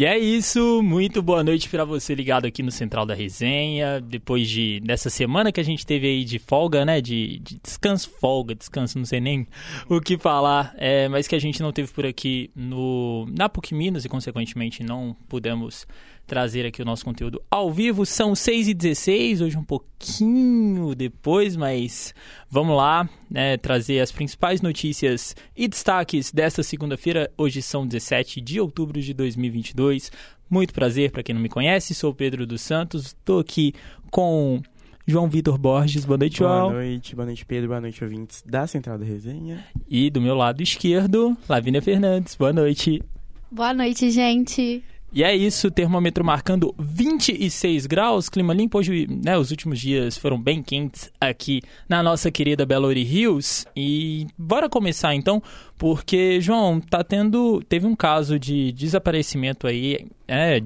E é isso, muito boa noite para você ligado aqui no Central da Resenha. Depois de dessa semana que a gente teve aí de folga, né? De, de descanso, folga, descanso, não sei nem o que falar, é, mas que a gente não teve por aqui no na PUC Minas e, consequentemente, não pudemos trazer aqui o nosso conteúdo ao vivo. São 6h16, hoje um pouquinho depois, mas vamos lá né, trazer as principais notícias e destaques desta segunda-feira. Hoje são 17 de outubro de 2022. Muito prazer para quem não me conhece, sou Pedro dos Santos, estou aqui com João Vitor Borges. Boa noite, João. Boa noite, boa noite, Pedro. Boa noite, ouvintes da Central da Resenha. E do meu lado esquerdo, Lavínia Fernandes. Boa noite. Boa noite, gente. E é isso, termômetro marcando 26 graus, clima limpo. Hoje, né, os últimos dias foram bem quentes aqui na nossa querida Belo Horizonte Hills. E bora começar então, porque, João, tá tendo. Teve um caso de desaparecimento aí, é,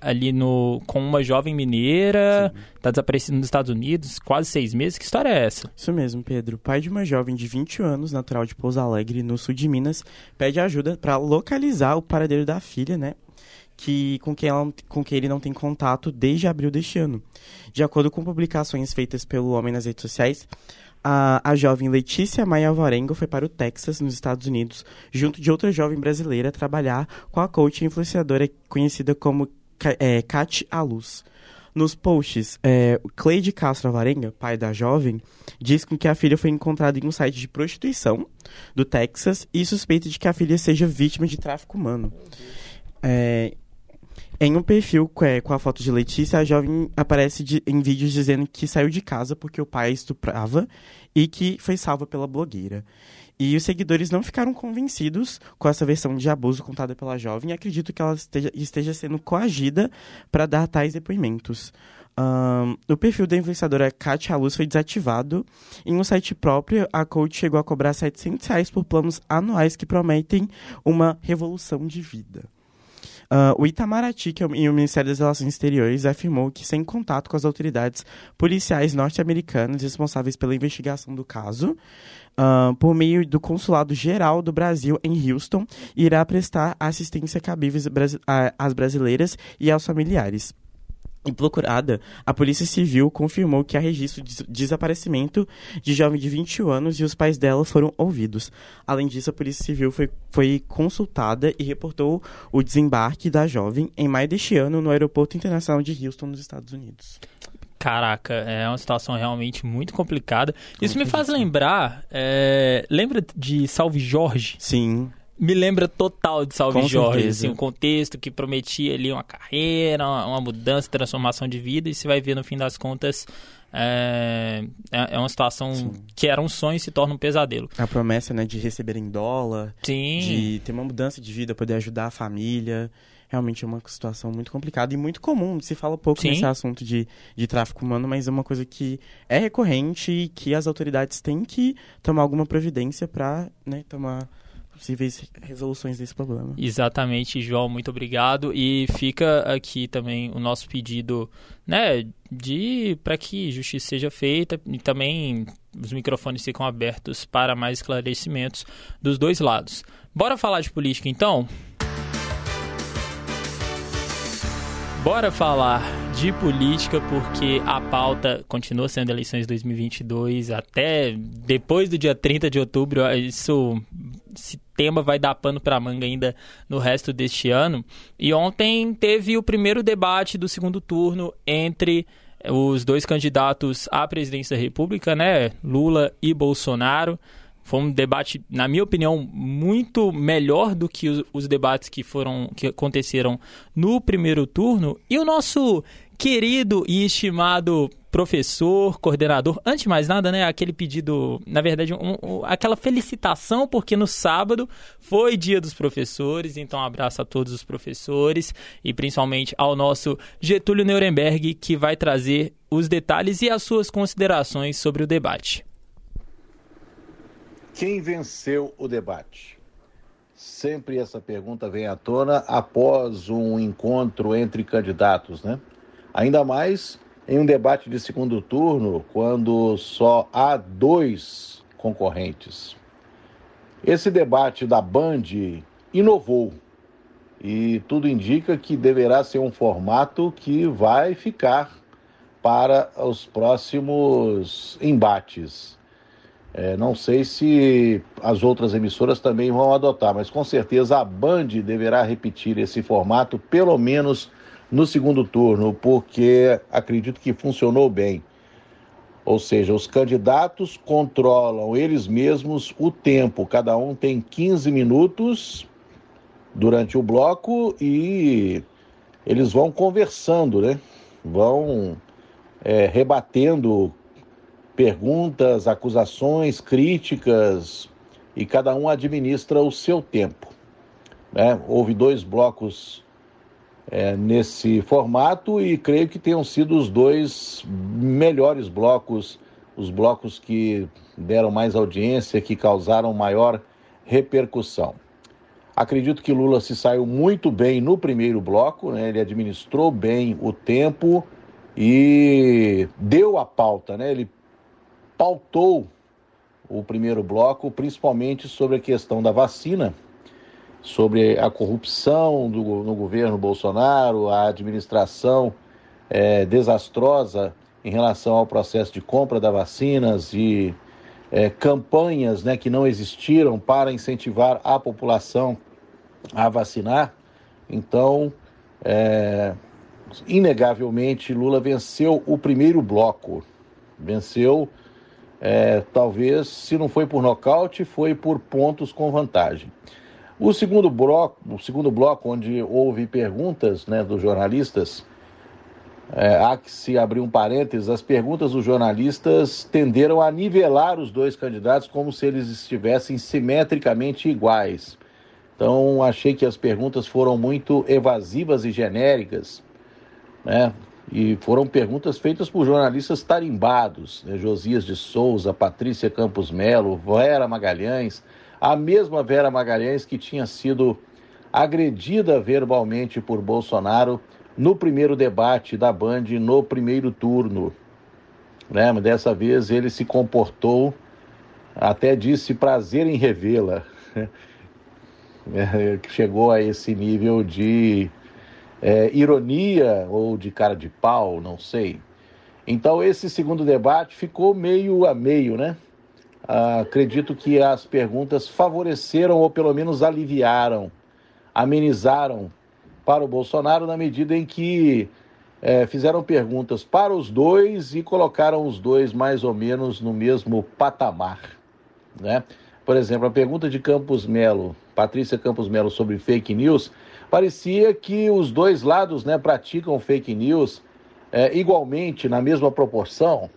ali no, com uma jovem mineira, Sim. tá desaparecida nos Estados Unidos, quase seis meses. Que história é essa? Isso mesmo, Pedro. Pai de uma jovem de 20 anos, natural de Pouso Alegre, no sul de Minas, pede ajuda para localizar o paradeiro da filha, né? Que, com, quem ela, com quem ele não tem contato desde abril deste ano. De acordo com publicações feitas pelo homem nas redes sociais, a, a jovem Letícia Maia Alvarengo foi para o Texas, nos Estados Unidos, junto de outra jovem brasileira, trabalhar com a coach influenciadora conhecida como é, Kat Aluz. Nos posts, é, Cleide Castro Alvarenga, pai da jovem, diz que a filha foi encontrada em um site de prostituição do Texas e suspeita de que a filha seja vítima de tráfico humano. É, em um perfil é, com a foto de Letícia, a jovem aparece de, em vídeos dizendo que saiu de casa porque o pai estuprava e que foi salva pela blogueira. E os seguidores não ficaram convencidos com essa versão de abuso contada pela jovem e acreditam que ela esteja, esteja sendo coagida para dar tais depoimentos. Um, o perfil da influenciadora Katia Luz foi desativado. Em um site próprio, a coach chegou a cobrar 700 reais por planos anuais que prometem uma revolução de vida. Uh, o Itamaraty, que é o, Ministério das Relações Exteriores, afirmou que, sem contato com as autoridades policiais norte-americanas responsáveis pela investigação do caso, uh, por meio do Consulado Geral do Brasil em Houston, irá prestar assistência cabível às brasileiras e aos familiares. E procurada, a Polícia Civil confirmou que há registro de desaparecimento de jovem de 21 anos e os pais dela foram ouvidos. Além disso, a Polícia Civil foi, foi consultada e reportou o desembarque da jovem em maio deste ano no Aeroporto Internacional de Houston, nos Estados Unidos. Caraca, é uma situação realmente muito complicada. Isso muito me faz difícil. lembrar. É... Lembra de Salve Jorge? Sim me lembra total de Salve Com Jorge, assim, um contexto que prometia ali uma carreira, uma, mudança, transformação de vida, e você vai ver no fim das contas é, é, é uma situação Sim. que era um sonho e se torna um pesadelo. A promessa, né, de receber em dólar, Sim. de ter uma mudança de vida, poder ajudar a família, realmente é uma situação muito complicada e muito comum. Se fala pouco Sim. nesse assunto de, de tráfico humano, mas é uma coisa que é recorrente e que as autoridades têm que tomar alguma providência para né, tomar possíveis resoluções desse problema. Exatamente, João, muito obrigado. E fica aqui também o nosso pedido, né, de para que justiça seja feita e também os microfones ficam abertos para mais esclarecimentos dos dois lados. Bora falar de política então? Bora falar de política porque a pauta continua sendo eleições 2022 até depois do dia 30 de outubro. Isso esse tema vai dar pano para manga ainda no resto deste ano. E ontem teve o primeiro debate do segundo turno entre os dois candidatos à presidência da República, né, Lula e Bolsonaro. Foi um debate, na minha opinião, muito melhor do que os, os, debates que foram que aconteceram no primeiro turno. E o nosso querido e estimado professor, coordenador, antes de mais nada, né, aquele pedido, na verdade, um, um, aquela felicitação, porque no sábado foi dia dos professores, então um abraço a todos os professores e principalmente ao nosso Getúlio Nuremberg, que vai trazer os detalhes e as suas considerações sobre o debate. Quem venceu o debate? Sempre essa pergunta vem à tona após um encontro entre candidatos, né? Ainda mais em um debate de segundo turno, quando só há dois concorrentes. Esse debate da Band inovou e tudo indica que deverá ser um formato que vai ficar para os próximos embates. É, não sei se as outras emissoras também vão adotar, mas com certeza a Band deverá repetir esse formato, pelo menos no segundo turno, porque acredito que funcionou bem. Ou seja, os candidatos controlam eles mesmos o tempo, cada um tem 15 minutos durante o bloco e eles vão conversando, né? Vão é, rebatendo perguntas, acusações, críticas e cada um administra o seu tempo. Né? Houve dois blocos é, nesse formato e creio que tenham sido os dois melhores blocos, os blocos que deram mais audiência, que causaram maior repercussão. Acredito que Lula se saiu muito bem no primeiro bloco, né? ele administrou bem o tempo e deu a pauta, né? ele pautou o primeiro bloco, principalmente sobre a questão da vacina, sobre a corrupção do, no governo Bolsonaro, a administração é, desastrosa em relação ao processo de compra das vacinas e é, campanhas né, que não existiram para incentivar a população a vacinar. Então, é, inegavelmente, Lula venceu o primeiro bloco. Venceu, é, talvez, se não foi por nocaute, foi por pontos com vantagem. O segundo bloco, o segundo bloco onde houve perguntas né, dos jornalistas, é, há que se abrir um parênteses, as perguntas dos jornalistas tenderam a nivelar os dois candidatos como se eles estivessem simetricamente iguais. Então, achei que as perguntas foram muito evasivas e genéricas, né? E foram perguntas feitas por jornalistas tarimbados, né? Josias de Souza, Patrícia Campos Melo, Vera Magalhães, a mesma Vera Magalhães que tinha sido agredida verbalmente por Bolsonaro no primeiro debate da Band, no primeiro turno. Né? Dessa vez ele se comportou, até disse prazer em revê-la. É, chegou a esse nível de é, ironia ou de cara de pau, não sei. Então esse segundo debate ficou meio a meio, né? Acredito que as perguntas favoreceram ou pelo menos aliviaram, amenizaram para o Bolsonaro na medida em que é, fizeram perguntas para os dois e colocaram os dois mais ou menos no mesmo patamar, né? Por exemplo, a pergunta de Campos Melo, Patrícia Campos Melo sobre fake news, parecia que os dois lados, né, praticam fake news é, igualmente na mesma proporção,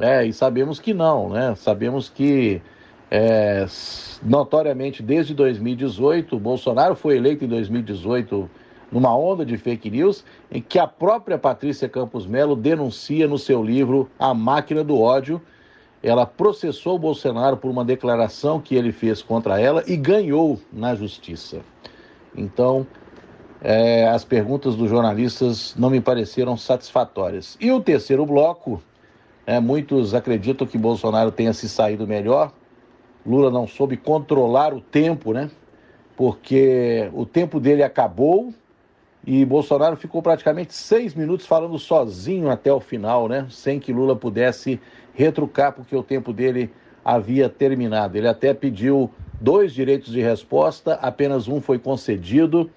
é, e sabemos que não, né? Sabemos que é, notoriamente desde 2018, Bolsonaro foi eleito em 2018 numa onda de fake news, em que a própria Patrícia Campos Melo denuncia no seu livro A Máquina do Ódio. Ela processou o Bolsonaro por uma declaração que ele fez contra ela e ganhou na justiça. Então, é, as perguntas dos jornalistas não me pareceram satisfatórias. E o terceiro bloco é, muitos acreditam que Bolsonaro tenha se saído melhor. Lula não soube controlar o tempo, né? Porque o tempo dele acabou e Bolsonaro ficou praticamente seis minutos falando sozinho até o final, né? Sem que Lula pudesse retrucar, porque o tempo dele havia terminado. Ele até pediu dois direitos de resposta, apenas um foi concedido.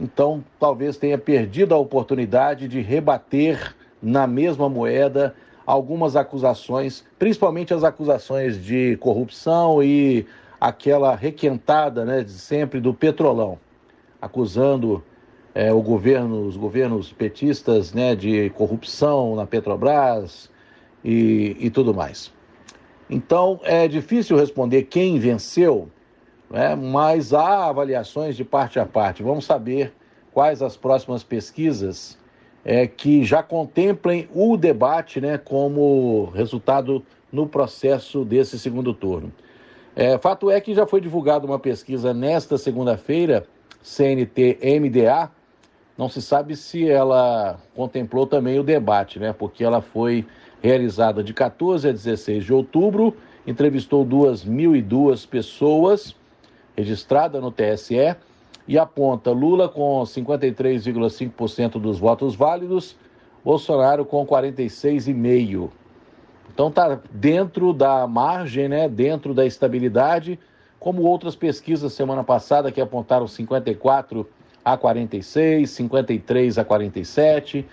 Então, talvez tenha perdido a oportunidade de rebater na mesma moeda algumas acusações, principalmente as acusações de corrupção e aquela requentada né, de sempre do petrolão, acusando é, o governo, os governos petistas né, de corrupção na Petrobras e, e tudo mais. Então é difícil responder quem venceu, né, mas há avaliações de parte a parte. Vamos saber quais as próximas pesquisas é, que já contemplem o debate né, como resultado no processo desse segundo turno. É, fato é que já foi divulgada uma pesquisa nesta segunda-feira, CNT-MDA, não se sabe se ela contemplou também o debate, né? Porque ela foi realizada de 14 a 16 de outubro, entrevistou 2.002 pessoas, registrada no TSE, e aponta Lula com 53,5% dos votos válidos, Bolsonaro com 46,5%. Então está dentro da margem, né, dentro da estabilidade, como outras pesquisas semana passada que apontaram 54 a 46, 53 a 47.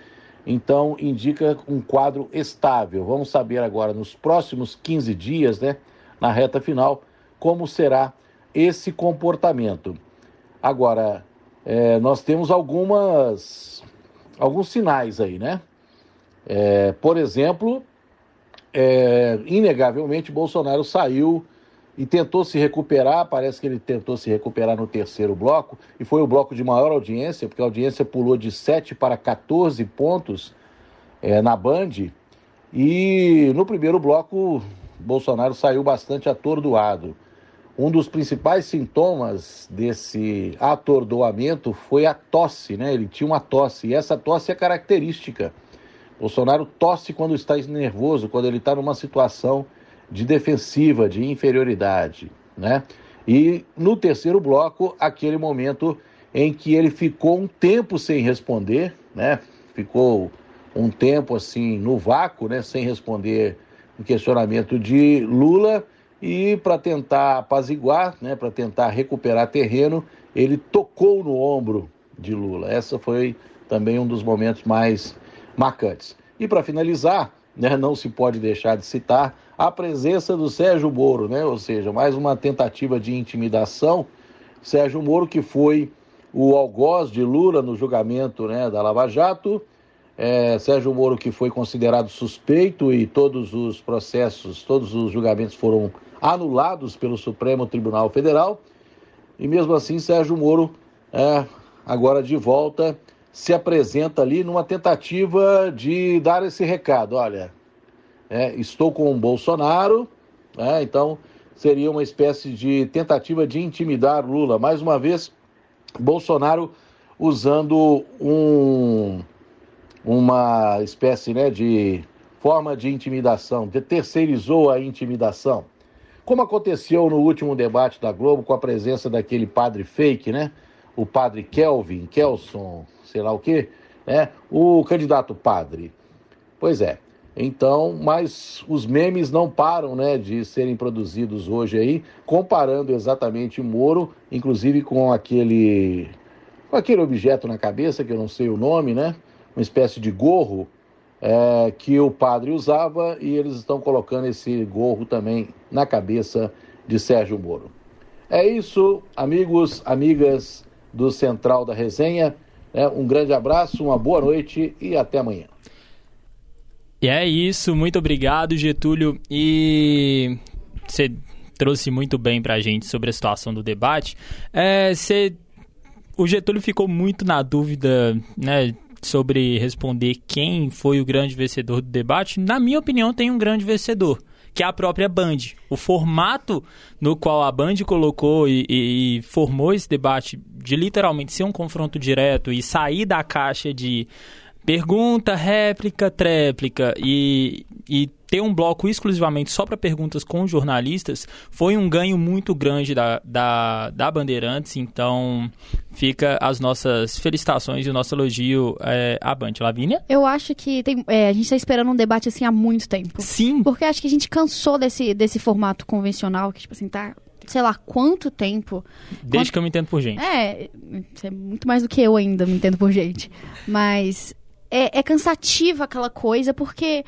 Então indica um quadro estável. Vamos saber agora nos próximos 15 dias, né, na reta final, como será esse comportamento. Agora, é, nós temos algumas alguns sinais aí, né? É, por exemplo, é, inegavelmente Bolsonaro saiu e tentou se recuperar. Parece que ele tentou se recuperar no terceiro bloco e foi o bloco de maior audiência, porque a audiência pulou de 7 para 14 pontos é, na Band. E no primeiro bloco, Bolsonaro saiu bastante atordoado. Um dos principais sintomas desse atordoamento foi a tosse, né? Ele tinha uma tosse, e essa tosse é característica. Bolsonaro tosse quando está nervoso, quando ele está numa situação de defensiva, de inferioridade, né? E no terceiro bloco, aquele momento em que ele ficou um tempo sem responder, né? Ficou um tempo assim no vácuo, né? Sem responder o questionamento de Lula e para tentar apaziguar, né? Para tentar recuperar terreno, ele tocou no ombro de Lula. Essa foi também um dos momentos mais marcantes. E para finalizar, né, não se pode deixar de citar a presença do Sérgio Moro, né? ou seja, mais uma tentativa de intimidação. Sérgio Moro, que foi o algoz de Lula no julgamento né, da Lava Jato, é, Sérgio Moro, que foi considerado suspeito e todos os processos, todos os julgamentos foram anulados pelo Supremo Tribunal Federal. E mesmo assim, Sérgio Moro, é, agora de volta, se apresenta ali numa tentativa de dar esse recado: olha, é, estou com o Bolsonaro, é, então seria uma espécie de tentativa de intimidar Lula. Mais uma vez, Bolsonaro usando um, uma espécie né, de forma de intimidação, de terceirizou a intimidação. Como aconteceu no último debate da Globo com a presença daquele padre fake, né? O padre Kelvin, Kelson, sei lá o quê, né? O candidato padre. Pois é. Então, mas os memes não param, né, de serem produzidos hoje aí, comparando exatamente Moro, inclusive com aquele com aquele objeto na cabeça que eu não sei o nome, né? Uma espécie de gorro é, que o padre usava e eles estão colocando esse gorro também na cabeça de Sérgio Moro. É isso, amigos, amigas do Central da Resenha. É, um grande abraço, uma boa noite e até amanhã. E é isso, muito obrigado, Getúlio. E você trouxe muito bem para a gente sobre a situação do debate. É. O Getúlio ficou muito na dúvida, né? Sobre responder quem foi o grande vencedor do debate. Na minha opinião, tem um grande vencedor que é a própria Band. O formato no qual a Band colocou e, e, e, formou esse debate de literalmente ser um confronto direto e sair da caixa de pergunta, réplica, tréplica e, e ter um bloco exclusivamente só para perguntas com jornalistas foi um ganho muito grande da, da, da Bandeirantes. Então, fica as nossas felicitações e o nosso elogio é, à Band. Lavínia? Eu acho que tem, é, a gente está esperando um debate assim há muito tempo. Sim. Porque acho que a gente cansou desse, desse formato convencional, que, tipo assim, tá sei lá quanto tempo. Desde quanto... que eu me entendo por gente. É, é muito mais do que eu ainda me entendo por gente. Mas é, é cansativa aquela coisa, porque.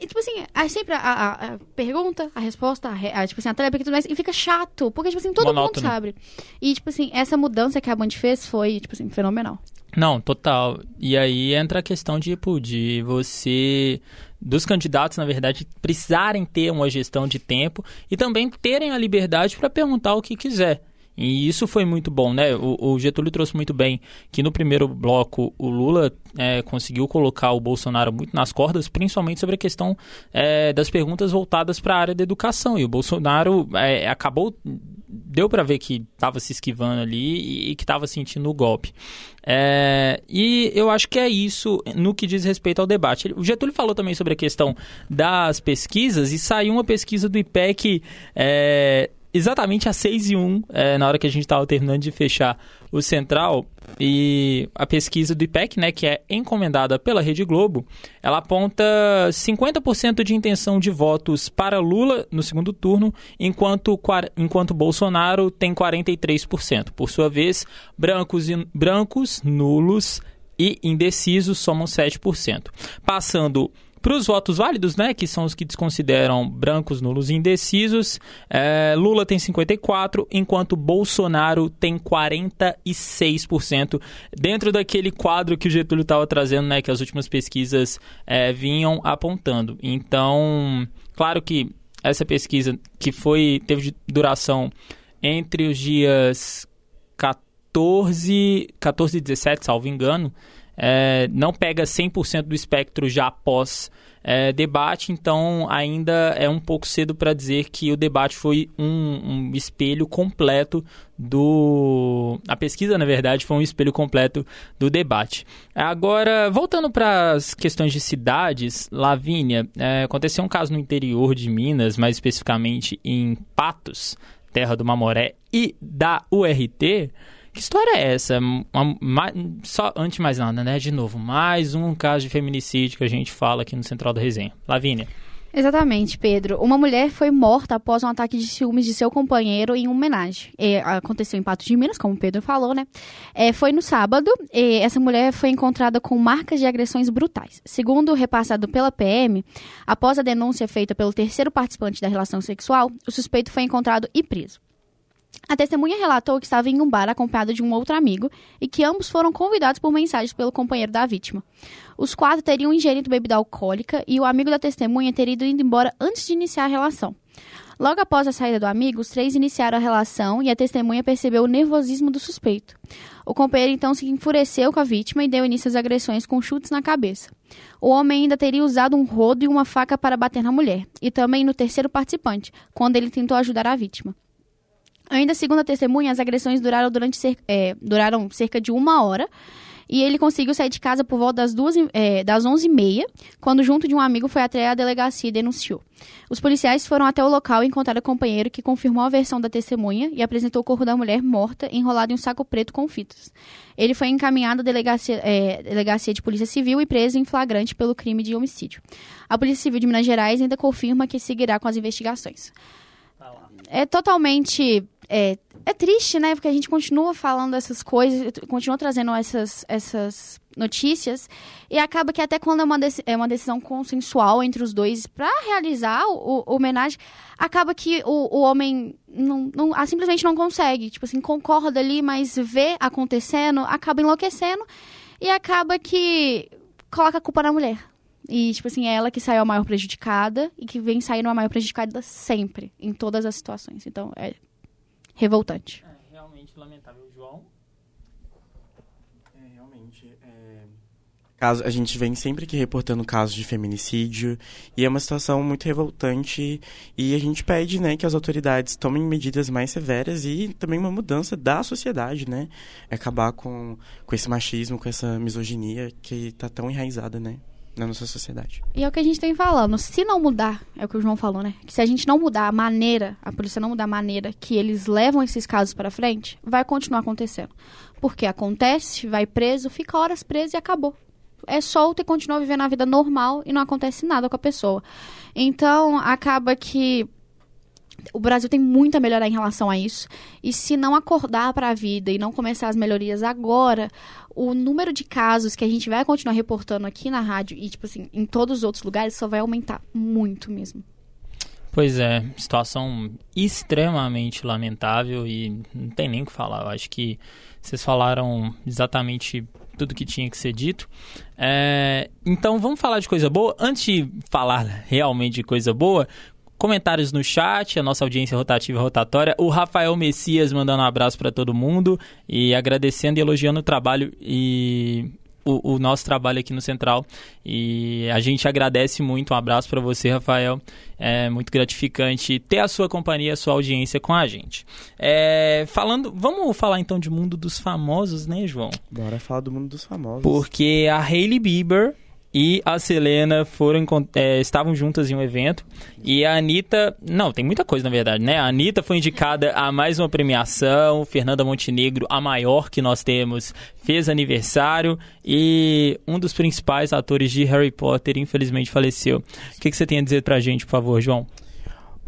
E, tipo assim, é sempre a, a, a, pergunta, a resposta, a, a, tipo assim, a tréplica e tudo mais, e fica chato, porque, tipo assim, todo Monótono. mundo sabe. E, tipo assim, essa mudança que a Band fez foi, tipo assim, fenomenal. Não, total. E aí entra a questão de, tipo, de você, dos candidatos, na verdade, precisarem ter uma gestão de tempo e também terem a liberdade para perguntar o que quiser. E isso foi muito bom, né? O, o, Getúlio trouxe muito bem que no primeiro bloco o Lula é, conseguiu colocar o Bolsonaro muito nas cordas, principalmente sobre a questão é, das perguntas voltadas para a área da educação. E o Bolsonaro é, acabou, deu para ver que estava se esquivando ali e, e que estava sentindo o golpe. É, e eu acho que é isso no que diz respeito ao debate. O Getúlio falou também sobre a questão das pesquisas e saiu uma pesquisa do IPEC exatamente às 6 e 1, é, na hora que a gente estava terminando de fechar o Central, e a pesquisa do IPEC, né, que é encomendada pela Rede Globo, ela aponta 50% de intenção de votos para Lula no segundo turno, enquanto, enquanto Bolsonaro tem 43%. Por sua vez, brancos, e, brancos nulos e indecisos somam 7%. Passando para os votos válidos, né, que são os que desconsideram brancos, nulos e indecisos, é, Lula tem 54%, enquanto Bolsonaro tem 46%, dentro daquele quadro que o Getúlio estava trazendo, né, que as últimas pesquisas é, vinham apontando. Então, claro que essa pesquisa que foi teve duração entre os dias 14, 14 e 17, salvo engano, é, não pega 100% do espectro já após é, debate, então ainda é um pouco cedo para dizer que o debate foi um, um, espelho completo do. A pesquisa, na verdade, foi um espelho completo do debate. Agora, voltando para as questões de cidades, Lavínia, é, aconteceu um caso no interior de Minas, mais especificamente em Patos, terra do Mamoré e da URT. Que história é essa? Uma, uma, só antes de mais nada, né? De novo, mais um caso de feminicídio que a gente fala aqui no Central da Resenha. Lavínia. Exatamente, Pedro. Uma mulher foi morta após um ataque de ciúmes de seu companheiro em homenagem. É, aconteceu em Patos de Minas, como o Pedro falou, né? É, foi no sábado. Essa mulher foi encontrada com marcas de agressões brutais. Segundo repassado pela PM, após a denúncia feita pelo terceiro participante da relação sexual, o suspeito foi encontrado e preso. A testemunha relatou que estava em um bar acompanhada de um outro amigo e que ambos foram convidados por mensagens pelo companheiro da vítima. Os quatro teriam ingerido bebida alcoólica e o amigo da testemunha teria ido embora antes de iniciar a relação. Logo após a saída do amigo, os três iniciaram a relação e a testemunha percebeu o nervosismo do suspeito. O companheiro então se enfureceu com a vítima e deu início às agressões com chutes na cabeça. O homem ainda teria usado um rodo e uma faca para bater na mulher, e também no terceiro participante, quando ele tentou ajudar a vítima. Ainda segundo a testemunha, as agressões duraram, durante é, duraram cerca de uma hora. E ele conseguiu sair de casa por volta das, duas, é, das 11h30, quando, junto de um amigo, foi até a delegacia e denunciou. Os policiais foram até o local e encontraram o companheiro, que confirmou a versão da testemunha e apresentou o corpo da mulher morta, enrolado em um saco preto com fitas. Ele foi encaminhado à delegacia, é, delegacia de Polícia Civil e preso em flagrante pelo crime de homicídio. A Polícia Civil de Minas Gerais ainda confirma que seguirá com as investigações. Tá é totalmente é, é triste, né? Porque a gente continua falando essas coisas, continua trazendo essas, essas notícias, e acaba que até quando é uma, é uma decisão consensual entre os dois para realizar o, o, homenagem, acaba que o, o homem não, não, ah, simplesmente não consegue. Tipo assim, concorda ali, mas vê acontecendo, acaba enlouquecendo, e acaba que coloca a culpa na mulher. E, tipo assim, é ela que saiu a maior prejudicada e que vem saindo a maior prejudicada sempre, em todas as situações. Então, é revoltante. É realmente lamentável, João. É, realmente. É... Caso, a gente vem sempre que reportando casos de feminicídio e é uma situação muito revoltante e a gente pede, né, que as autoridades tomem medidas mais severas e também uma mudança da sociedade, né, acabar com, com esse machismo, com essa misoginia que está tão enraizada, né na nossa sociedade. E é o que a gente tem falando. Se não mudar, é o que o João falou, né? Que se a gente não mudar a maneira, a polícia não mudar a maneira que eles levam esses casos para frente, vai continuar acontecendo. Porque acontece, vai preso, fica horas preso e acabou. É solto e continua vivendo a vida normal e não acontece nada com a pessoa. Então, acaba que o Brasil tem muito a melhorar em relação a isso. E se não acordar para a vida e não começar as melhorias agora, o número de casos que a gente vai continuar reportando aqui na rádio e, tipo assim, em todos os outros lugares só vai aumentar muito mesmo. Pois é, situação extremamente lamentável e não tem nem o que falar. Eu acho que vocês falaram exatamente tudo que tinha que ser dito. É, então vamos falar de coisa boa. Antes de falar realmente de coisa boa, comentários no chat, a nossa audiência rotativa rotatória, o Rafael Messias mandando um abraço para todo mundo e agradecendo e elogiando o trabalho e o, o, nosso trabalho aqui no Central. E a gente agradece muito. Um abraço para você, Rafael. É muito gratificante ter a sua companhia, a sua audiência com a gente. É, falando, vamos falar então de mundo dos famosos, né, João? Bora falar do mundo dos famosos. Porque a Hailey Bieber e a Selena foram é, estavam juntas em um evento e a Anitta, não, tem muita coisa na verdade, né? A Anitta foi indicada a mais uma premiação, Fernanda Montenegro, a maior que nós temos, fez aniversário e um dos principais atores de Harry Potter infelizmente faleceu. O que, que você tem a dizer pra gente, por favor, João?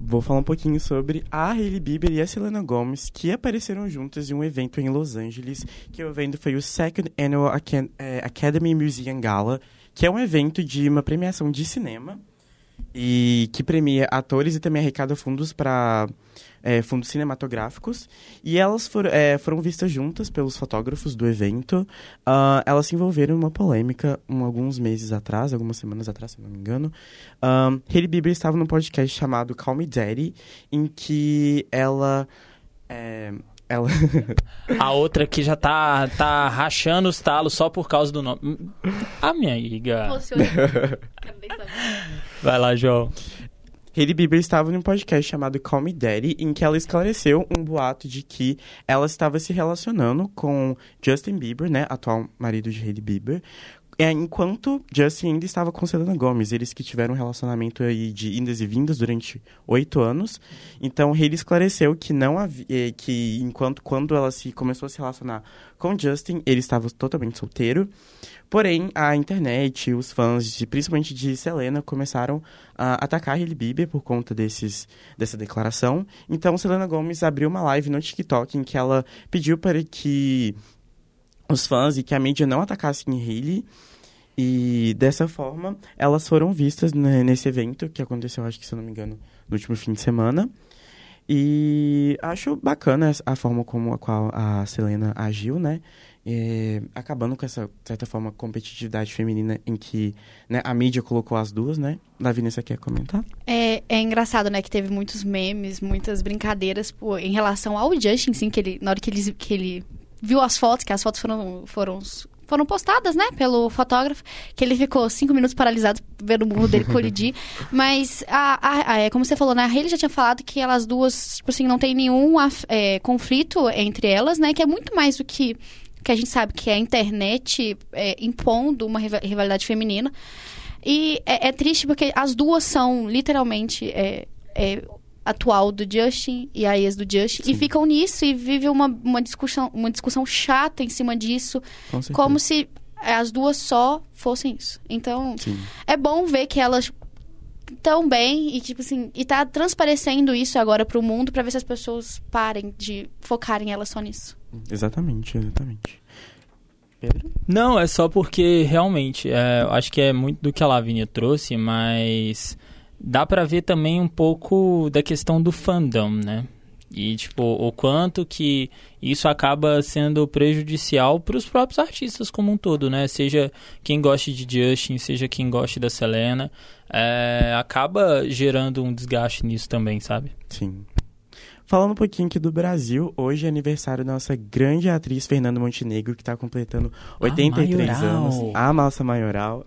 Vou falar um pouquinho sobre a Hailey Bieber e a Selena Gomez, que apareceram juntas em um evento em Los Angeles, que o evento foi o Second Annual eh, Academy Museum Gala, que é um evento de uma premiação de cinema e que premia atores e também arrecada fundos para é, fundos cinematográficos. E elas for, é, foram vistas juntas pelos fotógrafos do evento. Uh, elas se envolveram em uma polêmica um, alguns meses atrás, algumas semanas atrás, se não me engano. Um, Hailey Bieber estava num podcast chamado Call Me Daddy, em que ela... É, ela... A outra que já tá, tá rachando os talos só por causa do nome. A minha amiga. Vai lá, João. Hailey Bieber estava em um podcast chamado Call Me Daddy, em que ela esclareceu um boato de que ela estava se relacionando com Justin Bieber, né, atual marido de Hailey Bieber, é, enquanto Justin ainda estava com Selena Gomez, eles que tiveram um relacionamento aí de indas e vindas durante oito anos. Então, Hailey esclareceu que não havia, eh, que enquanto quando ela se começou a se relacionar com Justin, ele estava totalmente solteiro. Porém, a internet, os fãs, de, principalmente de Selena, começaram a atacar Hailey Bieber por conta desses, dessa declaração. Então, Selena Gomez abriu uma live no TikTok em que ela pediu para que os fãs e que a mídia não atacassem Hailey. E dessa forma, elas foram vistas nesse evento que aconteceu, acho que se eu não me engano, no último fim de semana. E acho bacana a forma como a qual a Selena agiu, né? É, acabando com essa, certa forma, competitividade feminina em que né, a mídia colocou as duas, né? Davi, você quer comentar? É, é engraçado, né, que teve muitos memes, muitas brincadeiras pô, em relação ao Justin, sim, que ele, na hora que ele, que ele viu as fotos, que as fotos foram, foram foram postadas, né, pelo fotógrafo, que ele ficou cinco minutos paralisado vendo o mundo dele colidir. Mas, a, a, a, é, como você falou, né, a Hayley já tinha falado que elas duas, tipo assim, não tem nenhum é, conflito entre elas, né, que é muito mais do que que a gente sabe que é a internet é, impondo uma rivalidade feminina. E é, é, triste porque as duas são literalmente é, é atual do Justin e a ex do Justin Sim. e ficam nisso e vivem uma, uma, discussão, uma discussão chata em cima disso, como se as duas só fossem isso. Então, Sim. é bom ver que elas tão bem e tipo assim, e tá transparecendo isso agora pro mundo para ver se as pessoas parem de focarem elas só nisso. Exatamente, exatamente. Pedro? Não, é só porque realmente, é, acho que é muito do que a Lavínia trouxe, mas dá para ver também um pouco da questão do fandom, né? E, tipo, o quanto que isso acaba sendo prejudicial para os próprios artistas como um todo, né? Seja quem goste de Justin, seja quem goste da Selena, é, acaba gerando um desgaste nisso também, sabe? Sim. Falando um pouquinho aqui do Brasil, hoje é aniversário da nossa grande atriz Fernanda Montenegro, que está completando 83 a anos. A nossa maioral.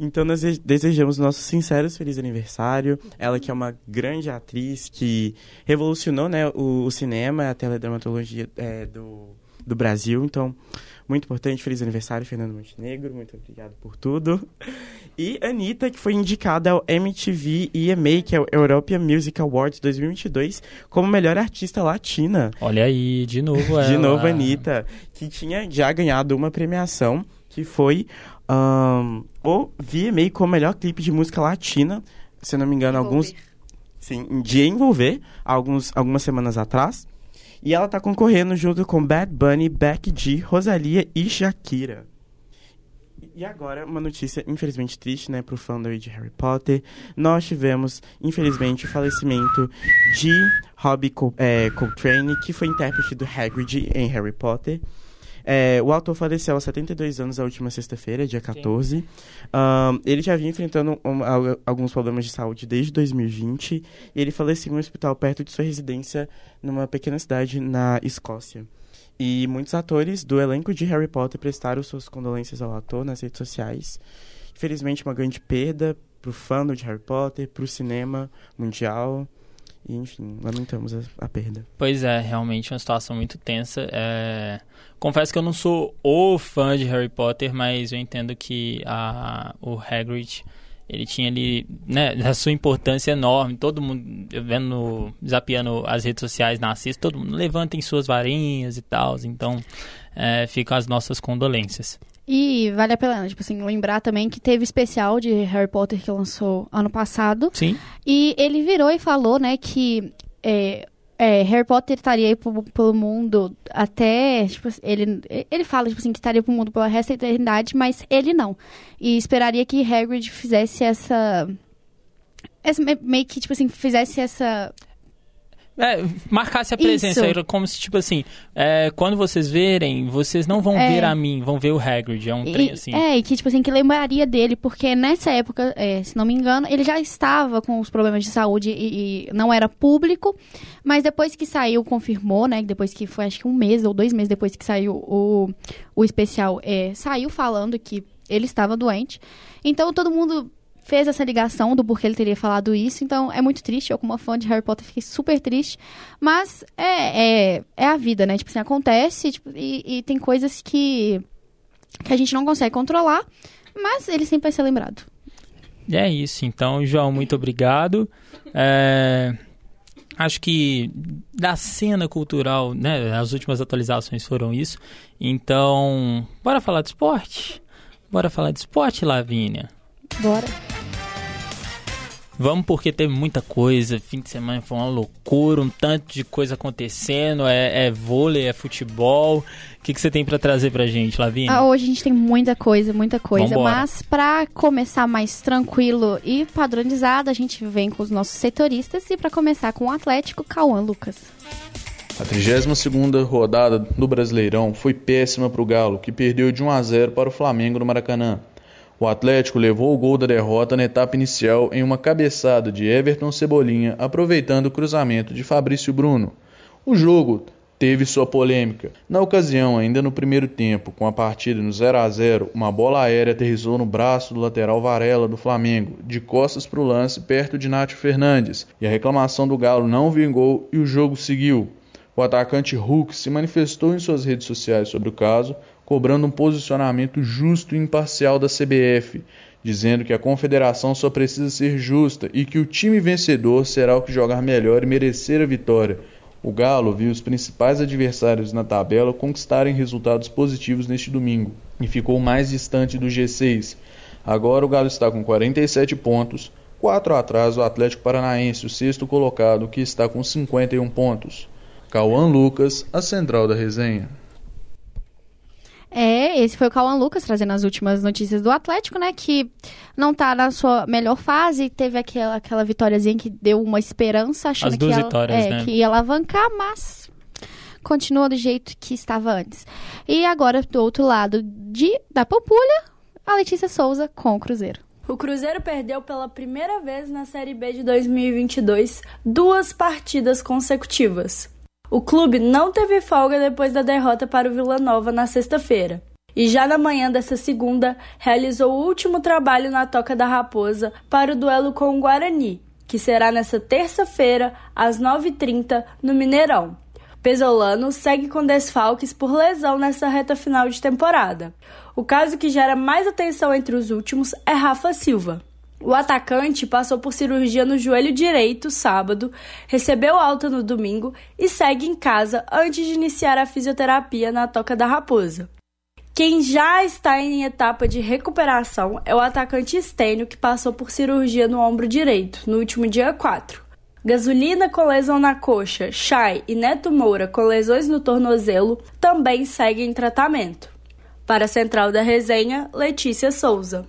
Então nós desejamos nossos sinceros feliz aniversário. Ela que é uma grande atriz que revolucionou né, o, o cinema, a teledramatologia é, do, do Brasil. Então, muito importante. Feliz aniversário, Fernando Montenegro. Muito obrigado por tudo. E Anitta, que foi indicada ao MTV EMA, que é o European Music Awards 2022, como melhor artista latina. Olha aí, de novo ela. De novo, Anitta, que tinha já ganhado uma premiação, que foi um, o VMA como melhor clipe de música latina. Se não me engano, Envolver. alguns... Sim, de Envolver, alguns, algumas semanas atrás. E ela tá concorrendo junto com Bad Bunny, Becky G, Rosalia e Shakira. E agora, uma notícia infelizmente triste, né, pro fandom de Harry Potter. Nós tivemos, infelizmente, o falecimento de Robbie é, Coltrane, que foi intérprete do Hagrid em Harry Potter. É, o autor faleceu aos 72 anos na última sexta-feira, dia 14. Um, ele já vinha enfrentando um, alguns problemas de saúde desde 2020 e ele faleceu em um hospital perto de sua residência numa pequena cidade na Escócia. E muitos atores do elenco de Harry Potter prestaram suas condolências ao ator nas redes sociais. Infelizmente, uma grande perda para o fandom de Harry Potter, para o cinema mundial. E, enfim, lamentamos a, a perda. Pois é, realmente uma situação muito tensa. É... Confesso que eu não sou o fã de Harry Potter, mas eu entendo que a... o Hagrid ele tinha ali, né, a sua importância enorme. Todo mundo, vendo, zapeando as redes sociais na todo mundo levantem suas varinhas e tal. Então, é, ficam as nossas condolências. E vale a pena, tipo assim, lembrar também que teve especial de Harry Potter que lançou ano passado. Sim. E ele virou e falou, né, que é, é, Harry Potter estaria aí pelo, pelo mundo até. Tipo, ele, ele fala, tipo assim, que estaria pro mundo pela resto da eternidade, mas ele não. E esperaria que Hagrid fizesse essa. essa meio que, tipo assim, fizesse essa é, marcasse a presença, era como se, tipo assim, é, quando vocês verem, vocês não vão é. ver a mim, vão ver o Hagrid, é um e, trem assim. É, e que, tipo assim, que lembraria dele, porque nessa época, é, se não me engano, ele já estava com os problemas de saúde e, e, não era público, mas depois que saiu, confirmou, né, depois que foi, acho que um mês ou dois meses depois que saiu o, o especial, é, saiu falando que ele estava doente, então todo mundo fez essa ligação do porquê ele teria falado isso. Então é muito triste. Eu, como uma fã de Harry Potter, fiquei super triste. Mas é, é, é a vida, né? Tipo assim, acontece tipo, e, e, tem coisas que, que a gente não consegue controlar. Mas ele sempre vai ser lembrado. É isso. Então, João, muito obrigado. É, acho que da cena cultural, né? As últimas atualizações foram isso. Então, bora falar de esporte? Bora falar de esporte, Lavínia? Bora. Vamos porque teve muita coisa. Fim de semana foi uma loucura, um tanto de coisa acontecendo. É, é vôlei, é futebol. O que, que você tem para trazer pra gente, Lavinha? Ah, hoje a gente tem muita coisa, muita coisa. Vambora. Mas para começar mais tranquilo e padronizado, a gente vem com os nossos setoristas. E para começar com o Atlético, Cauã Lucas. A 32ª rodada do Brasileirão foi péssima para o Galo, que perdeu de 1 a 0 para o Flamengo no Maracanã. O Atlético levou o gol da derrota na etapa inicial em uma cabeçada de Everton Cebolinha, aproveitando o cruzamento de Fabrício Bruno. O jogo teve sua polêmica. Na ocasião, ainda no primeiro tempo, com a partida no 0 a 0, uma bola aérea aterrissou no braço do lateral Varela do Flamengo, de costas para o lance perto de Nátio Fernandes, e a reclamação do Galo não vingou e o jogo seguiu. O atacante Hulk se manifestou em suas redes sociais sobre o caso, cobrando um posicionamento justo e imparcial da CBF, dizendo que a confederação só precisa ser justa e que o time vencedor será o que jogar melhor e merecer a vitória. O Galo viu os principais adversários na tabela conquistarem resultados positivos neste domingo e ficou mais distante do G6. Agora o Galo está com 47 pontos, 4 atrás do Atlético Paranaense, o sexto colocado, que está com 51 pontos. Cauã Lucas, a central da resenha. É, esse foi o Cauã Lucas trazendo as últimas notícias do Atlético, né? Que não tá na sua melhor fase. Teve aquela, aquela vitóriazinha que deu uma esperança, achando as duas que, ia, vitórias, é, né? que ia alavancar, mas continua do jeito que estava antes. E agora, do outro lado de, da Pampulha, a Letícia Souza com o Cruzeiro. O Cruzeiro perdeu pela primeira vez na Série B de 2022 duas partidas consecutivas. O clube não teve folga depois da derrota para o Vila Nova na sexta-feira. E já na manhã dessa segunda, realizou o último trabalho na Toca da Raposa para o duelo com o Guarani, que será nesta terça-feira, às 9h30, no Mineirão. Pesolano segue com desfalques por lesão nessa reta final de temporada. O caso que gera mais atenção entre os últimos é Rafa Silva. O atacante passou por cirurgia no joelho direito sábado, recebeu alta no domingo e segue em casa antes de iniciar a fisioterapia na Toca da Raposa. Quem já está em etapa de recuperação é o atacante Estênio, que passou por cirurgia no ombro direito no último dia 4. Gasolina com lesão na coxa, Chay e Neto Moura com lesões no tornozelo também seguem em tratamento. Para a Central da Resenha, Letícia Souza.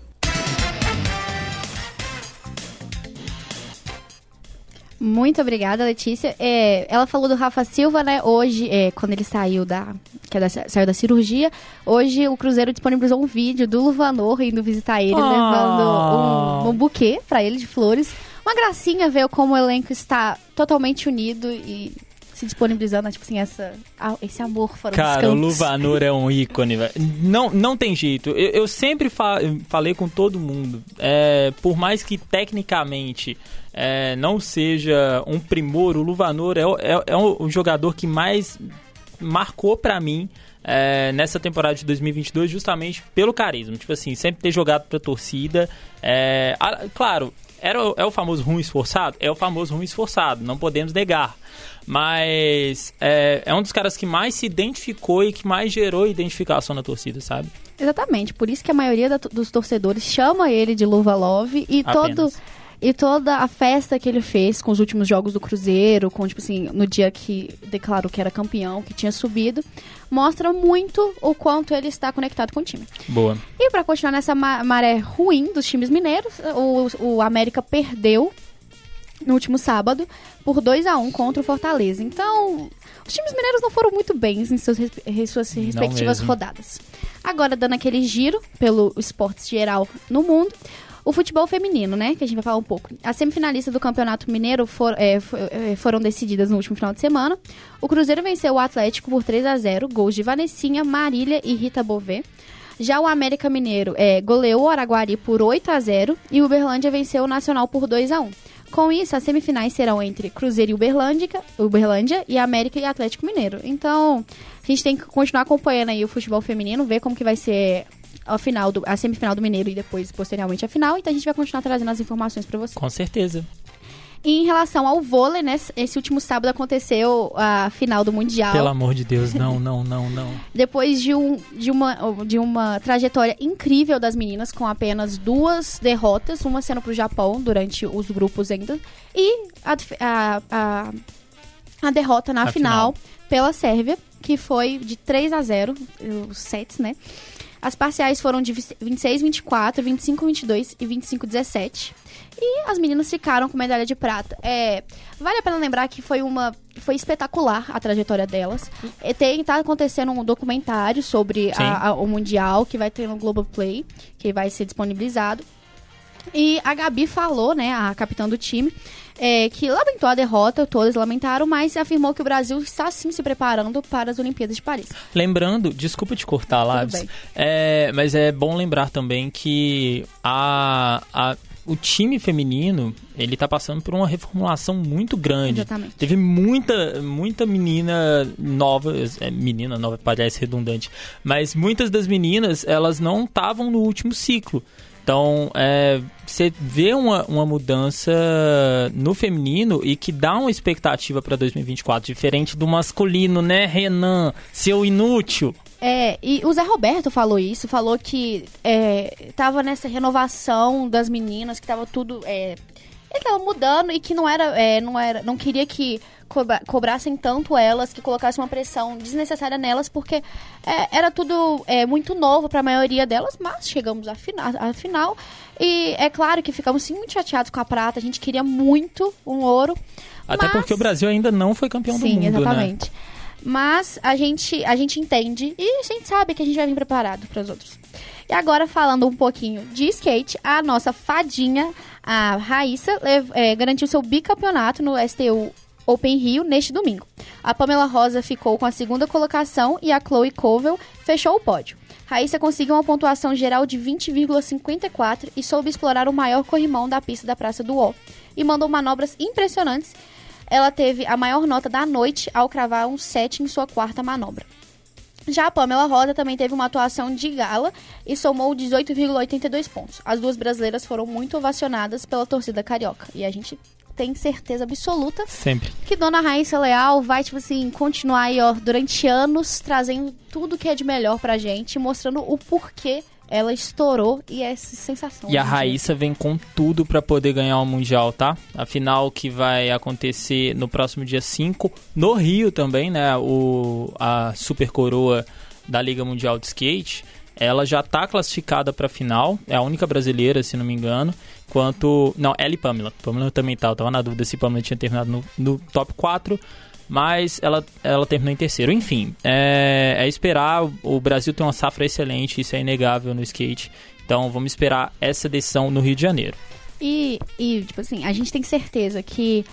Muito obrigada, Letícia. É, ela falou do Rafa Silva, né? Hoje, é, quando ele saiu da, que é da, saiu da cirurgia, hoje o Cruzeiro disponibilizou um vídeo do Luvanor indo visitar ele, oh. levando um, um buquê para ele de flores. Uma gracinha ver como o elenco está totalmente unido e se disponibilizando, tipo assim, essa, esse amor fora Cara, dos o. Luvanor é um ícone, velho. Não, não tem jeito. Eu, eu sempre fa falei com todo mundo. É, por mais que tecnicamente é, não seja um primor, o Luvanor é, o- é, é o jogador que mais marcou pra mim é, nessa temporada de 2022 justamente pelo carisma. Tipo assim, sempre ter jogado pra torcida. É, ah, claro, era, é o famoso ruim esforçado? É o famoso ruim esforçado, não podemos negar. Mas é, é um dos caras que mais se identificou e que mais gerou identificação na torcida, sabe? Exatamente, por isso que a maioria da- dos torcedores chama ele de Luva Love e todo Apenas. E toda a festa que ele fez com os últimos jogos do Cruzeiro, com tipo assim, no dia que declarou que era campeão, que tinha subido, mostra muito o quanto ele está conectado com o time. Boa. E pra continuar nessa ma- maré ruim dos times mineiros, o, o América perdeu no último sábado por 2 a 1 contra o Fortaleza. Então, os times mineiros não foram muito bem em res- em suas respectivas rodadas. Agora, dando aquele giro pelo esporte geral no mundo, o futebol feminino, né? Que a gente vai falar um pouco. As semifinalistas do Campeonato Mineiro for- é, fo- é, foram decididas no último final de semana. O Cruzeiro venceu o Atlético por 3 a 0 gols de Vanessinha, Marília e Rita Bové. Já o América Mineiro é, goleou o Araguari por 8 a 0 e o Uberlândia venceu o Nacional por 2 a 1 Com isso, as semifinais serão entre Cruzeiro e Uberlândia, Uberlândia e América e Atlético Mineiro. Então, a gente tem que continuar acompanhando aí o futebol feminino, ver como que vai ser a, final do, a semifinal do Mineiro e depois, posteriormente, a final. Então, a gente vai continuar trazendo as informações para você. Com certeza. E em relação ao vôlei, né? Esse último sábado aconteceu a final do Mundial. Pelo amor de Deus, não, não, não, não. Depois de, um, de, uma, de uma trajetória incrível das meninas, com apenas duas derrotas, uma sendo pro Japão durante os grupos ainda, e a, a, a, a derrota na final, final. pela Sérvia, que foi de 3 a 0 os sets, né? As parciais foram de 26, 24, 25, 22 e 25, 17. E as meninas ficaram com medalha de prata. É, vale a pena lembrar que foi uma foi espetacular a trajetória delas. E tem tá acontecendo um documentário sobre a- a- o mundial que vai ter no Globoplay, que vai ser disponibilizado. E a Gabi falou, né, a capitã do time, é, que lamentou a derrota, todas lamentaram, mas afirmou que o Brasil está sim se preparando para as Olimpíadas de Paris. Lembrando, desculpa te cortar, Labs, é, mas é bom lembrar também que a, a- o time feminino, ele tá passando por uma reformulação muito grande. Exatamente. Teve muita, muita menina nova, é, menina nova parece redundante, mas muitas das meninas, elas não estavam no último ciclo. Então, é, você vê uma, uma mudança no feminino e que dá uma expectativa para 2024, diferente do masculino, né, Renan? Seu inútil. É, e o Zé Roberto falou isso, falou que é, tava nessa renovação das meninas, que tava tudo. É, ele tava mudando e que não era. é, não, era não queria que cobra- cobrassem tanto elas, que colocassem uma pressão desnecessária nelas, porque é, era tudo é, muito novo pra maioria delas, mas chegamos à final, à final. E é claro que ficamos sim muito chateados com a prata, a gente queria muito um ouro. Até mas- porque o Brasil ainda não foi campeão do Sim, mundo, né? exatamente. Mas a gente, a gente entende e a gente sabe que a gente vai vir preparado para os outros. E agora falando um pouquinho de skate, a nossa fadinha, a Raíssa, é, garantiu seu bicampeonato no STU Open Rio neste domingo. A Pamela Rosa ficou com a segunda colocação e a Chloe Covell fechou o pódio. Raíssa conseguiu uma pontuação geral de 20,54 e soube explorar o maior corrimão da pista da Praça do O. E mandou manobras impressionantes ela teve a maior nota da noite ao cravar um 7 em sua quarta manobra. Já a Pamela Rosa também teve uma atuação de gala e somou 18,82 pontos. As duas brasileiras foram muito ovacionadas pela torcida carioca. E a gente tem certeza absoluta Sempre. que Dona Raíssa Leal vai, tipo assim, continuar aí, ó, durante anos, trazendo tudo que é de melhor pra gente, mostrando o porquê ela estourou e essa sensação. E a hoje em dia. Raíssa vem com tudo pra poder ganhar o Mundial, tá? A final que vai acontecer no próximo dia 5, no Rio também, né? O, a super coroa da Liga Mundial de Skate. Ela já tá classificada pra final, é a única brasileira, se não me engano. Quanto. Não, ela e Pamela. Pamela também tá, eu tava na dúvida se Pamela tinha terminado no, no top 4. Mas ela, ela terminou em terceiro. Enfim, é, é esperar. O Brasil tem uma safra excelente, isso é inegável no skate. Então vamos esperar essa decisão no Rio de Janeiro. E, e, tipo assim, a gente tem certeza que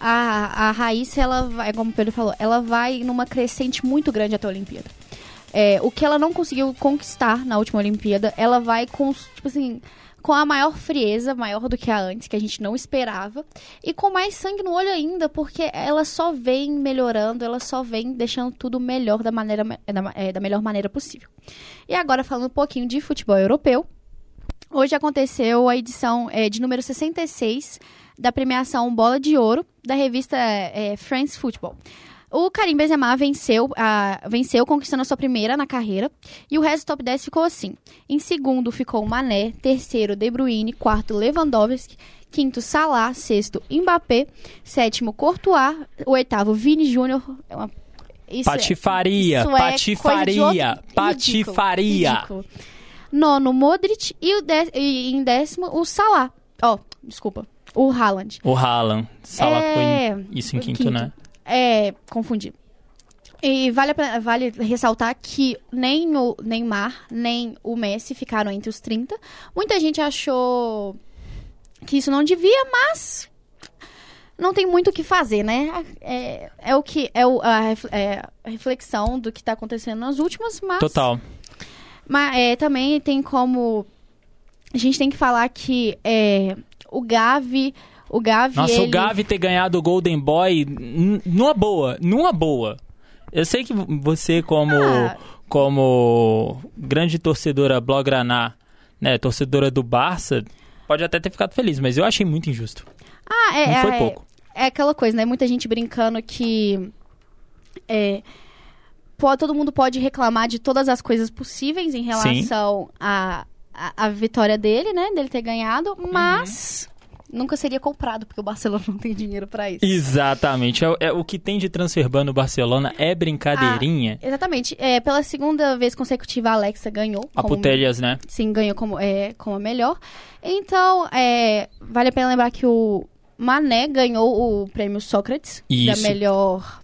a, a Raíssa, ela vai, como o Pedro falou, ela vai numa crescente muito grande até a Olimpíada. É, o que ela não conseguiu conquistar na última Olimpíada, ela vai com, tipo assim, com a maior frieza, maior do que a antes, que a gente não esperava, e com mais sangue no olho ainda, porque ela só vem melhorando, ela só vem deixando tudo melhor da, maneira, da, é, da melhor maneira possível. E agora, falando um pouquinho de futebol europeu, hoje aconteceu a edição é, de número 66 da premiação Bola de Ouro da revista é, France Football. O Karim Benzema venceu, a, venceu, conquistando a sua primeira na carreira. E o resto do top 10 ficou assim. Em segundo ficou Mané, terceiro De Bruyne, quarto Lewandowski, quinto Salah, sexto Mbappé, sétimo Courtois, o oitavo Vini Júnior. É uma isso patifaria, é, isso patifaria, é patifaria. Ridículo. Nono, Modric e, de, e em décimo, o Salah. Ó, oh, desculpa, o Haaland. O Haaland. Salah é... foi isso em quinto, quinto. né? É, confundi. E vale, vale ressaltar que nem o Neymar, nem o Messi ficaram entre os 30. Muita gente achou que isso não devia, mas não tem muito o que fazer, né? É, é o que é, o, a, é a, reflexão do que está acontecendo nas últimas, mas total. Mas é, também tem como a gente tem que falar que é, o Gavi o Gavi. Nossa, ele... o Gavi ter ganhado o Golden Boy numa boa, numa boa. Eu sei que você, como, ah. como grande torcedora Blaugrana, né, torcedora do Barça, pode até ter ficado feliz, mas eu achei muito injusto. Ah, é. Não foi é, pouco. É aquela coisa, né? Muita gente brincando que. É, pode, todo mundo pode reclamar de todas as coisas possíveis em relação à a, a, vitória dele, né? Dele ter ganhado, mas. Uhum nunca seria comprado, porque o Barcelona não tem dinheiro para isso. Exatamente. É, é, o que tem de transfer no Barcelona é brincadeirinha. Ah, exatamente. É, pela segunda vez consecutiva, a Alexa ganhou. A Putelhas, né? Sim, ganhou como, é, como a melhor. Então, é, vale a pena lembrar que o Mané ganhou o prêmio Sócrates Isso. da melhor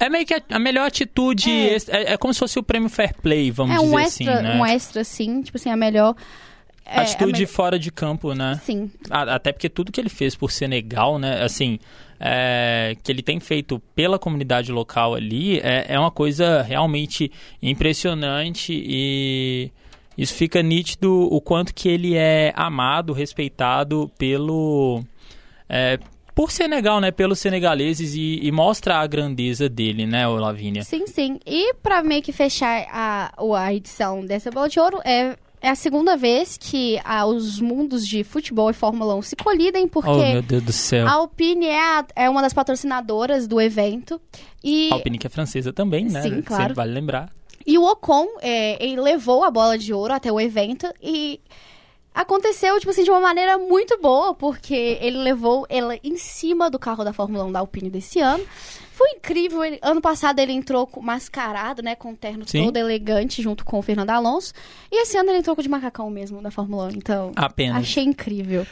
é meio que a, a melhor atitude. É. É, é. como se fosse o prêmio Fair Play, vamos é um dizer extra, assim, né? Um extra, sim. Tipo assim, a melhor é, Atitude fora de campo, né? Sim. Até porque tudo que ele fez por Senegal, né? Assim, é, que ele tem feito pela comunidade local ali é, é uma coisa realmente impressionante e isso fica nítido o quanto que ele é amado, respeitado pelo... É, por Senegal, né? Pelos senegaleses e, e, mostra a grandeza dele, né, Lavínia? Sim, sim. E para meio que fechar a, a edição dessa bola de ouro, é é a segunda vez que ah, os mundos de futebol e Fórmula 1 se colidem, porque oh, meu Deus do céu. a Alpine é, a, é uma das patrocinadoras do evento. E... A Alpine que é francesa também, né? Sim, claro. Sempre vale lembrar. E o Ocon, é, ele levou a bola de ouro até o evento e aconteceu, tipo assim, de uma maneira muito boa, porque ele levou ela em cima do carro da Fórmula 1 da Alpine desse ano. Foi incrível. Ele, ano passado ele entrou mascarado, né? Com um terno Sim. todo elegante, junto com o Fernando Alonso. E esse ano ele entrou de macacão mesmo da Fórmula 1. Então, Apenas. achei incrível.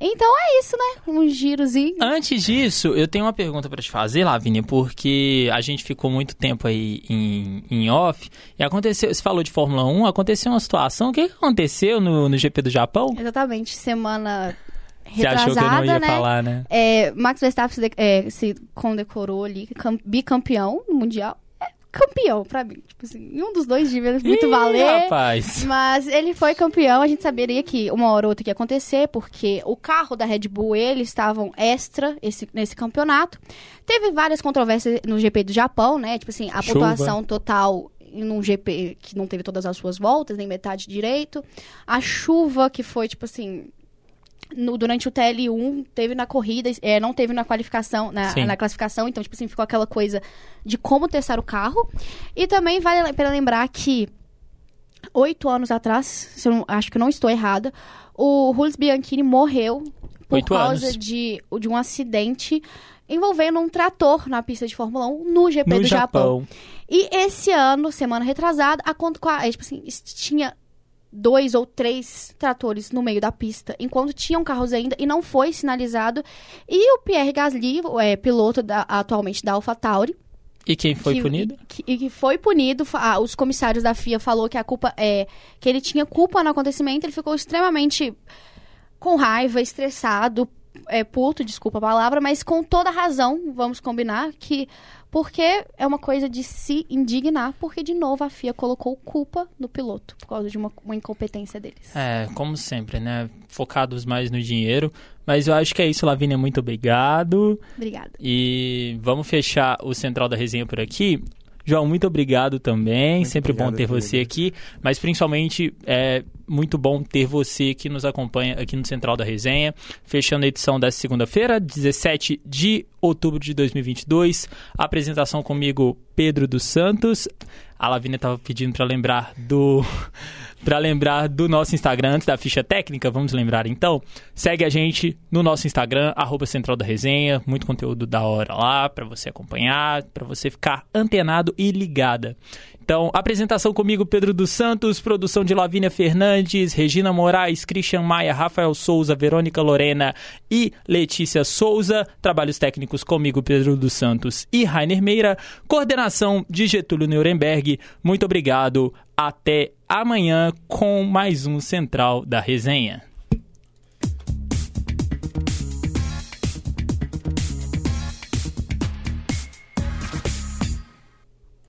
Então é isso, né? Um girozinho. Antes disso, eu tenho uma pergunta para te fazer, Lavínia, porque a gente ficou muito tempo aí em, em off e aconteceu, você falou de Fórmula 1, aconteceu uma situação, o que, que aconteceu no, no GP do Japão? Exatamente, semana você achou que eu não ia né? falar, né? É, Max Verstappen se, é, se condecorou ali, bicampeão no Mundial. É, campeão, pra mim. Tipo assim, um dos dois devia muito Ih, valer. rapaz. Mas ele foi campeão, a gente saberia que uma hora ou outra ia acontecer, porque o carro da Red Bull, eles estavam extra esse, nesse campeonato. Teve várias controvérsias no GP do Japão, né? Tipo assim, a Chuva. pontuação total num GP que não teve todas as suas voltas, nem metade direito. A chuva que foi, tipo assim, no, durante o TL1 teve na corrida, é, não teve na qualificação, na, na, classificação, então, tipo assim, ficou aquela coisa de como testar o carro. E também vale para lembrar que oito anos atrás, se eu não, acho que não estou errada, o Jules Bianchini morreu por oito causa anos. de, de um acidente envolvendo um trator na pista de Fórmula 1 no GP no do Japão. Japão. E esse ano, semana retrasada, a, a, tipo assim, tinha dois ou três tratores no meio da pista, enquanto tinham carros ainda e não foi sinalizado. E o Pierre Gasly, é, piloto da, atualmente da AlphaTauri, e quem foi que, punido? E que foi punido, ah, os comissários da FIA falou que a culpa é que ele tinha culpa no acontecimento, ele ficou extremamente com raiva, estressado é, puto, desculpa a palavra, mas com toda razão, vamos combinar, que porque é uma coisa de se indignar, porque de novo a FIA colocou culpa no piloto por causa de uma, uma incompetência deles. É, como sempre, né? Focados mais no dinheiro. Mas eu acho que é isso, Lavínia. Muito obrigado. Obrigada. E vamos fechar o Central da Resenha por aqui. João, muito obrigado também. Muito Sempre bom obrigado, ter você aqui. Mas principalmente é muito bom ter você que nos acompanha aqui no Central da Resenha. Fechando a edição dessa segunda-feira, 17 de outubro de 2022. Apresentação comigo, Pedro dos Santos. A Lavínia estava pedindo para lembrar do. Para lembrar do nosso Instagram antes da ficha técnica, vamos lembrar então. Segue a gente no nosso Instagram, arroba Central da Resenha. Muito conteúdo da hora lá para você acompanhar, para você ficar antenado e ligada. Então, apresentação comigo, Pedro dos Santos, produção de Lavínia Fernandes, Regina Moraes, Christian Maia, Rafael Souza, Verônica Lorena e Letícia Souza. Trabalhos técnicos comigo, Pedro dos Santos e Rainer Meira. Coordenação de Getúlio Nuremberg. Muito obrigado. Até amanhã com mais um Central da Resenha.